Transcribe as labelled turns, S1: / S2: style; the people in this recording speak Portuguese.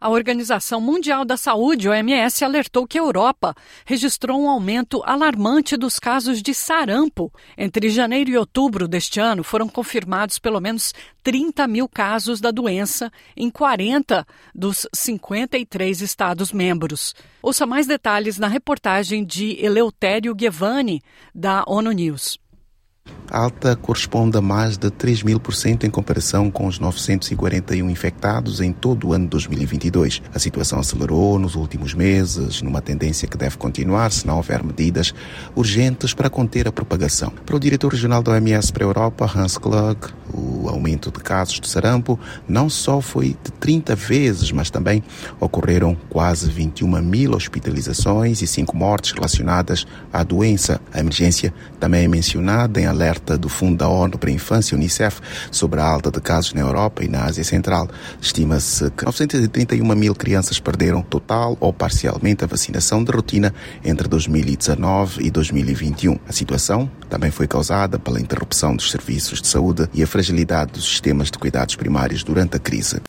S1: A Organização Mundial da Saúde, OMS, alertou que a Europa registrou um aumento alarmante dos casos de sarampo. Entre janeiro e outubro deste ano, foram confirmados pelo menos 30 mil casos da doença em 40 dos 53 Estados-membros. Ouça mais detalhes na reportagem de Eleutério Guevani, da ONU News
S2: alta corresponde a mais de 3 mil por cento em comparação com os 941 infectados em todo o ano de 2022. A situação acelerou nos últimos meses, numa tendência que deve continuar se não houver medidas urgentes para conter a propagação. Para o diretor regional da OMS para a Europa, Hans Klug, o aumento de casos de sarampo não só foi de 30 vezes, mas também ocorreram quase 21 mil hospitalizações e 5 mortes relacionadas à doença. A emergência também é mencionada em alerta do Fundo da ONU para a Infância, UNICEF, sobre a alta de casos na Europa e na Ásia Central. Estima-se que 931 mil crianças perderam total ou parcialmente a vacinação de rotina entre 2019 e 2021. A situação também foi causada pela interrupção dos serviços de saúde e a fragilidade dos sistemas de cuidados primários durante a crise.